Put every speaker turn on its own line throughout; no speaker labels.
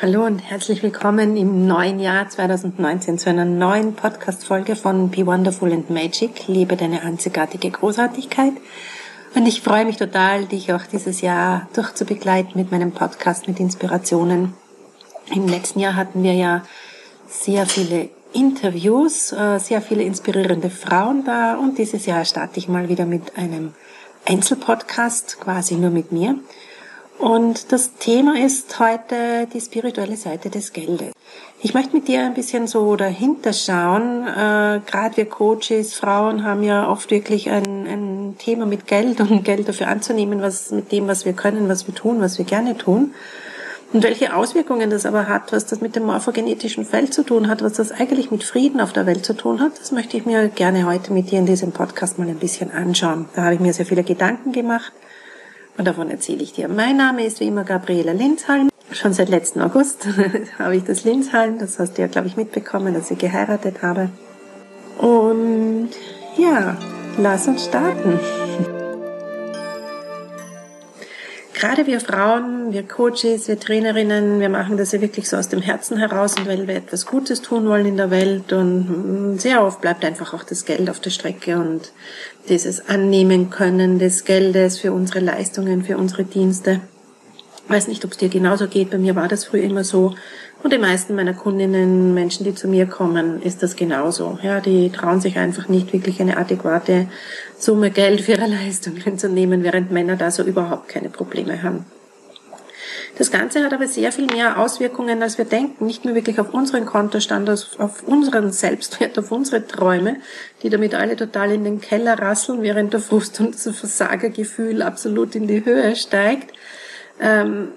Hallo und herzlich willkommen im neuen Jahr 2019 zu einer neuen Podcast-Folge von Be Wonderful and Magic. Lebe deine einzigartige Großartigkeit. Und ich freue mich total, dich auch dieses Jahr durchzubegleiten mit meinem Podcast mit Inspirationen. Im letzten Jahr hatten wir ja sehr viele Interviews, äh, sehr viele inspirierende Frauen da und dieses Jahr starte ich mal wieder mit einem Einzelpodcast, quasi nur mit mir. Und das Thema ist heute die spirituelle Seite des Geldes. Ich möchte mit dir ein bisschen so dahinter schauen. Äh, Gerade wir Coaches, Frauen haben ja oft wirklich ein, ein Thema mit Geld und Geld dafür anzunehmen, was mit dem, was wir können, was wir tun, was wir gerne tun. Und welche Auswirkungen das aber hat, was das mit dem morphogenetischen Feld zu tun hat, was das eigentlich mit Frieden auf der Welt zu tun hat, das möchte ich mir gerne heute mit dir in diesem Podcast mal ein bisschen anschauen. Da habe ich mir sehr viele Gedanken gemacht und davon erzähle ich dir. Mein Name ist wie immer Gabriela Linzhalm. Schon seit letzten August habe ich das Linzhalm. Das hast du ja, glaube ich, mitbekommen, dass ich geheiratet habe. Und ja, lass uns starten. Gerade wir Frauen, wir Coaches, wir Trainerinnen, wir machen das ja wirklich so aus dem Herzen heraus und weil wir etwas Gutes tun wollen in der Welt und sehr oft bleibt einfach auch das Geld auf der Strecke und dieses Annehmen können des Geldes für unsere Leistungen, für unsere Dienste. Weiß nicht, ob es dir genauso geht. Bei mir war das früher immer so. Und die meisten meiner Kundinnen, Menschen, die zu mir kommen, ist das genauso. Ja, die trauen sich einfach nicht wirklich eine adäquate Summe Geld für ihre Leistungen zu nehmen, während Männer da so überhaupt keine Probleme haben. Das Ganze hat aber sehr viel mehr Auswirkungen, als wir denken. Nicht nur wirklich auf unseren Kontostand, auf unseren Selbstwert, auf unsere Träume, die damit alle total in den Keller rasseln, während der Frust und das Versagergefühl absolut in die Höhe steigt. Ähm,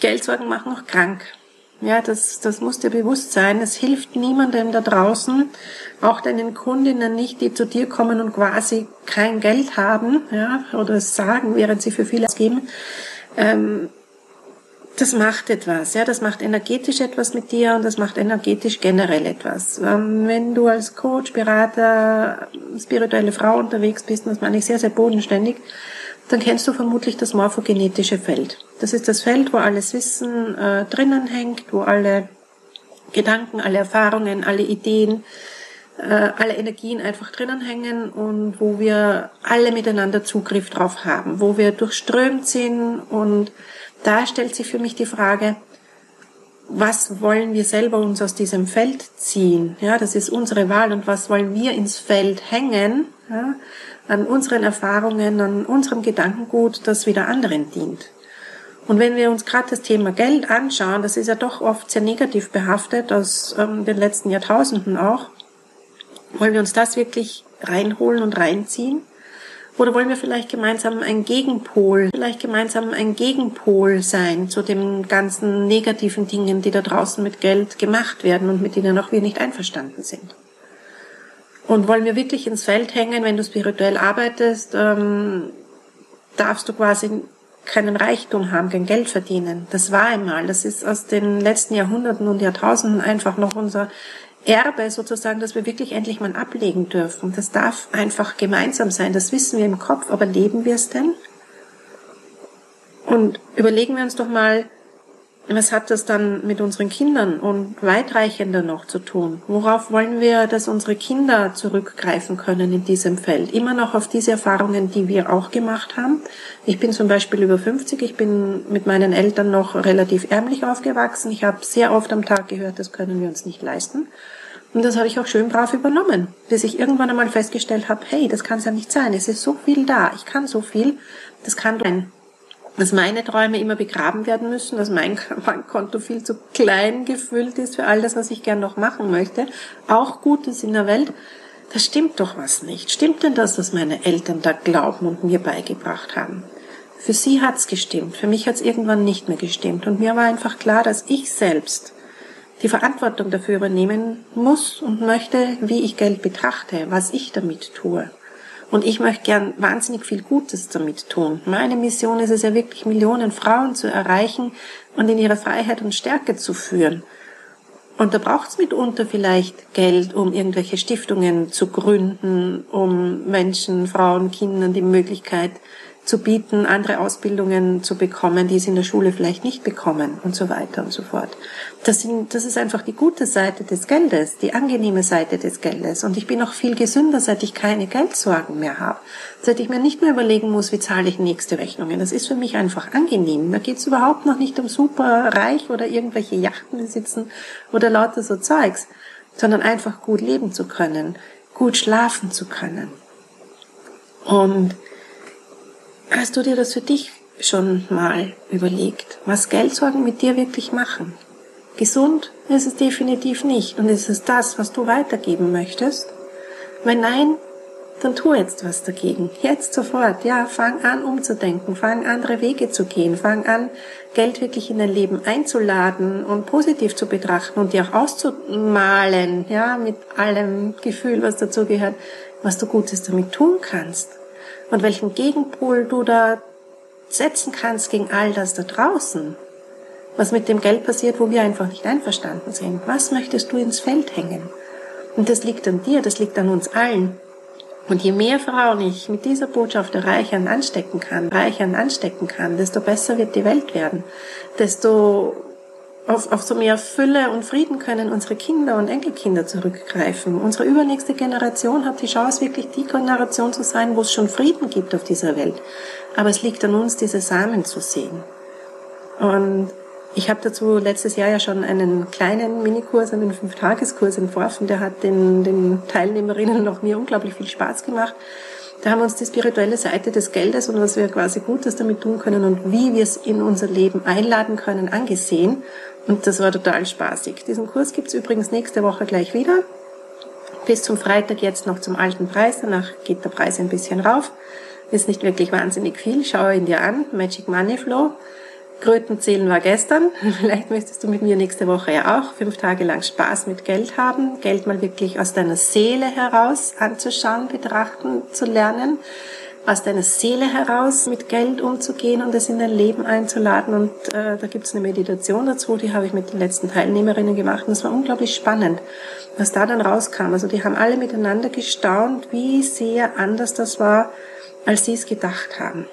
Geldsorgen machen auch krank. Ja, das, das muss dir bewusst sein. Es hilft niemandem da draußen, auch deinen Kundinnen nicht, die zu dir kommen und quasi kein Geld haben, ja, oder es sagen, während sie für viel ausgeben. Ähm, das macht etwas, ja, das macht energetisch etwas mit dir und das macht energetisch generell etwas. Ähm, wenn du als Coach, Berater, spirituelle Frau unterwegs bist, das meine ich sehr, sehr bodenständig, dann kennst du vermutlich das morphogenetische Feld. Das ist das Feld, wo alles Wissen äh, drinnen hängt, wo alle Gedanken, alle Erfahrungen, alle Ideen, äh, alle Energien einfach drinnen hängen und wo wir alle miteinander Zugriff drauf haben, wo wir durchströmt sind und da stellt sich für mich die Frage, was wollen wir selber uns aus diesem Feld ziehen? Ja, das ist unsere Wahl und was wollen wir ins Feld hängen? Ja, an unseren Erfahrungen, an unserem Gedankengut, das wieder anderen dient. Und wenn wir uns gerade das Thema Geld anschauen, das ist ja doch oft sehr negativ behaftet, aus ähm, den letzten Jahrtausenden auch, wollen wir uns das wirklich reinholen und reinziehen? Oder wollen wir vielleicht gemeinsam ein Gegenpol, vielleicht gemeinsam ein Gegenpol sein zu den ganzen negativen Dingen, die da draußen mit Geld gemacht werden und mit denen auch wir nicht einverstanden sind? Und wollen wir wirklich ins Feld hängen, wenn du spirituell arbeitest, ähm, darfst du quasi keinen Reichtum haben, kein Geld verdienen. Das war einmal. Das ist aus den letzten Jahrhunderten und Jahrtausenden einfach noch unser Erbe sozusagen, dass wir wirklich endlich mal ablegen dürfen. Das darf einfach gemeinsam sein. Das wissen wir im Kopf, aber leben wir es denn? Und überlegen wir uns doch mal, was hat das dann mit unseren Kindern und weitreichender noch zu tun? Worauf wollen wir, dass unsere Kinder zurückgreifen können in diesem Feld? Immer noch auf diese Erfahrungen, die wir auch gemacht haben. Ich bin zum Beispiel über 50, ich bin mit meinen Eltern noch relativ ärmlich aufgewachsen. Ich habe sehr oft am Tag gehört, das können wir uns nicht leisten. Und das habe ich auch schön brav übernommen, bis ich irgendwann einmal festgestellt habe, hey, das kann es ja nicht sein. Es ist so viel da, ich kann so viel, das kann sein dass meine Träume immer begraben werden müssen, dass mein Bankkonto viel zu klein gefüllt ist für all das, was ich gern noch machen möchte, auch Gutes in der Welt, da stimmt doch was nicht. Stimmt denn das, was meine Eltern da glauben und mir beigebracht haben? Für sie hat's gestimmt, für mich hat's irgendwann nicht mehr gestimmt und mir war einfach klar, dass ich selbst die Verantwortung dafür übernehmen muss und möchte, wie ich Geld betrachte, was ich damit tue. Und ich möchte gern wahnsinnig viel Gutes damit tun. Meine Mission ist es ja wirklich, Millionen Frauen zu erreichen und in ihre Freiheit und Stärke zu führen. Und da braucht es mitunter vielleicht Geld, um irgendwelche Stiftungen zu gründen, um Menschen, Frauen, Kindern die Möglichkeit zu bieten, andere Ausbildungen zu bekommen, die sie in der Schule vielleicht nicht bekommen und so weiter und so fort. Das, sind, das ist einfach die gute Seite des Geldes, die angenehme Seite des Geldes. Und ich bin auch viel gesünder, seit ich keine Geldsorgen mehr habe. Seit ich mir nicht mehr überlegen muss, wie zahle ich nächste Rechnungen. Das ist für mich einfach angenehm. Da geht es überhaupt noch nicht um super reich oder irgendwelche Yachten besitzen oder lauter so Zeugs, sondern einfach gut leben zu können, gut schlafen zu können. Und Hast du dir das für dich schon mal überlegt, was Geldsorgen mit dir wirklich machen? Gesund ist es definitiv nicht. Und ist es das, was du weitergeben möchtest? Wenn nein, dann tu jetzt was dagegen. Jetzt sofort. Ja, fang an umzudenken. Fang andere Wege zu gehen. Fang an, Geld wirklich in dein Leben einzuladen und positiv zu betrachten und dir auch auszumalen. Ja, mit allem Gefühl, was dazu gehört, was du Gutes damit tun kannst und welchen Gegenpol du da setzen kannst gegen all das da draußen. Was mit dem Geld passiert, wo wir einfach nicht einverstanden sind. Was möchtest du ins Feld hängen? Und das liegt an dir, das liegt an uns allen. Und je mehr Frauen ich mit dieser Botschaft erreichern, anstecken kann, reichern, anstecken kann, desto besser wird die Welt werden. Desto auf, auf so mehr Fülle und Frieden können unsere Kinder und Enkelkinder zurückgreifen. Unsere übernächste Generation hat die Chance, wirklich die Generation zu sein, wo es schon Frieden gibt auf dieser Welt. Aber es liegt an uns, diese Samen zu sehen. Und ich habe dazu letztes Jahr ja schon einen kleinen Minikurs, einen Fünftageskurs entworfen. Der hat den, den Teilnehmerinnen noch mir unglaublich viel Spaß gemacht. Da haben wir uns die spirituelle Seite des Geldes und was wir quasi Gutes damit tun können und wie wir es in unser Leben einladen können, angesehen. Und das war total spaßig. Diesen Kurs gibt's übrigens nächste Woche gleich wieder. Bis zum Freitag jetzt noch zum alten Preis. Danach geht der Preis ein bisschen rauf. Ist nicht wirklich wahnsinnig viel. Schau ihn dir an. Magic Money Flow. Krötenzählen war gestern. Vielleicht möchtest du mit mir nächste Woche ja auch fünf Tage lang Spaß mit Geld haben. Geld mal wirklich aus deiner Seele heraus anzuschauen, betrachten, zu lernen aus deiner Seele heraus mit Geld umzugehen und es in dein Leben einzuladen. Und äh, da gibt es eine Meditation dazu, die habe ich mit den letzten Teilnehmerinnen gemacht. Und es war unglaublich spannend, was da dann rauskam. Also die haben alle miteinander gestaunt, wie sehr anders das war, als sie es gedacht haben.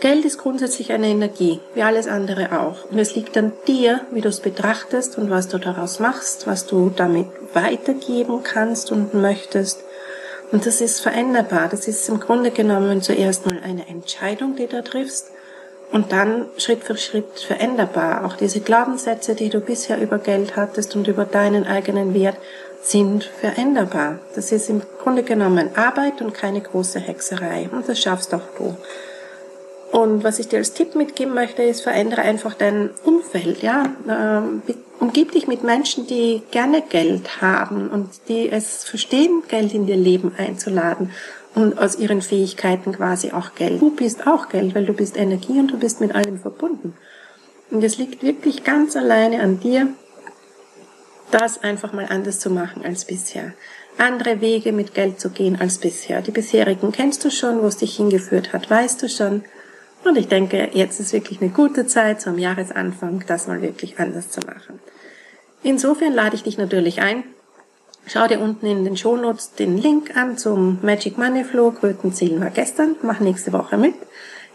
Geld ist grundsätzlich eine Energie, wie alles andere auch. Und es liegt an dir, wie du es betrachtest und was du daraus machst, was du damit weitergeben kannst und möchtest. Und das ist veränderbar. Das ist im Grunde genommen zuerst mal eine Entscheidung, die du triffst und dann Schritt für Schritt veränderbar. Auch diese Glaubenssätze, die du bisher über Geld hattest und über deinen eigenen Wert, sind veränderbar. Das ist im Grunde genommen Arbeit und keine große Hexerei. Und das schaffst auch du. Und was ich dir als Tipp mitgeben möchte, ist, verändere einfach dein Umfeld, ja. Ähm, umgib dich mit Menschen, die gerne Geld haben und die es verstehen, Geld in ihr Leben einzuladen und aus ihren Fähigkeiten quasi auch Geld. Du bist auch Geld, weil du bist Energie und du bist mit allem verbunden. Und es liegt wirklich ganz alleine an dir, das einfach mal anders zu machen als bisher. Andere Wege mit Geld zu gehen als bisher. Die bisherigen kennst du schon, wo es dich hingeführt hat, weißt du schon. Und ich denke, jetzt ist wirklich eine gute Zeit zum Jahresanfang, das mal wirklich anders zu machen. Insofern lade ich dich natürlich ein. Schau dir unten in den Shownotes den Link an zum Magic Money Flow. Krötenzählen war gestern. Mach nächste Woche mit.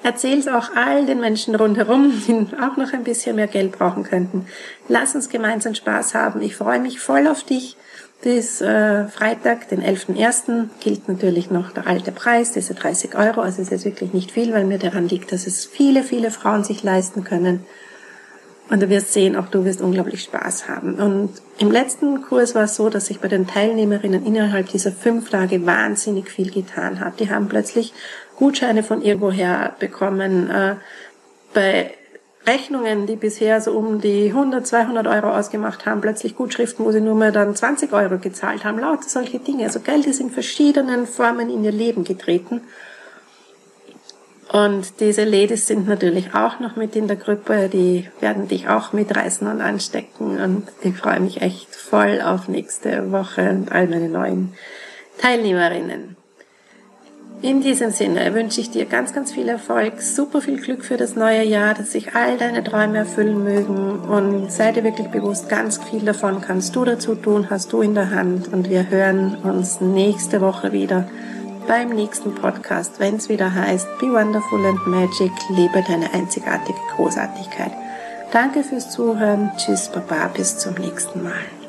Erzähl's auch all den Menschen rundherum, die auch noch ein bisschen mehr Geld brauchen könnten. Lass uns gemeinsam Spaß haben. Ich freue mich voll auf dich. Bis äh, Freitag, den 11.01., gilt natürlich noch der alte Preis, diese 30 Euro. Also es ist wirklich nicht viel, weil mir daran liegt, dass es viele, viele Frauen sich leisten können. Und du wirst sehen, auch du wirst unglaublich Spaß haben. Und im letzten Kurs war es so, dass sich bei den Teilnehmerinnen innerhalb dieser fünf Tage wahnsinnig viel getan hat. Die haben plötzlich Gutscheine von irgendwoher bekommen. Äh, bei Rechnungen, die bisher so um die 100, 200 Euro ausgemacht haben, plötzlich Gutschriften, wo sie nur mehr dann 20 Euro gezahlt haben, lauter solche Dinge. Also Geld ist in verschiedenen Formen in ihr Leben getreten. Und diese Ladies sind natürlich auch noch mit in der Gruppe, die werden dich auch mitreißen und anstecken. Und ich freue mich echt voll auf nächste Woche und all meine neuen Teilnehmerinnen. In diesem Sinne wünsche ich dir ganz, ganz viel Erfolg, super viel Glück für das neue Jahr, dass sich all deine Träume erfüllen mögen und sei dir wirklich bewusst, ganz viel davon kannst du dazu tun, hast du in der Hand und wir hören uns nächste Woche wieder beim nächsten Podcast, wenn es wieder heißt Be Wonderful and Magic, lebe deine einzigartige Großartigkeit. Danke fürs Zuhören. Tschüss, Baba, bis zum nächsten Mal.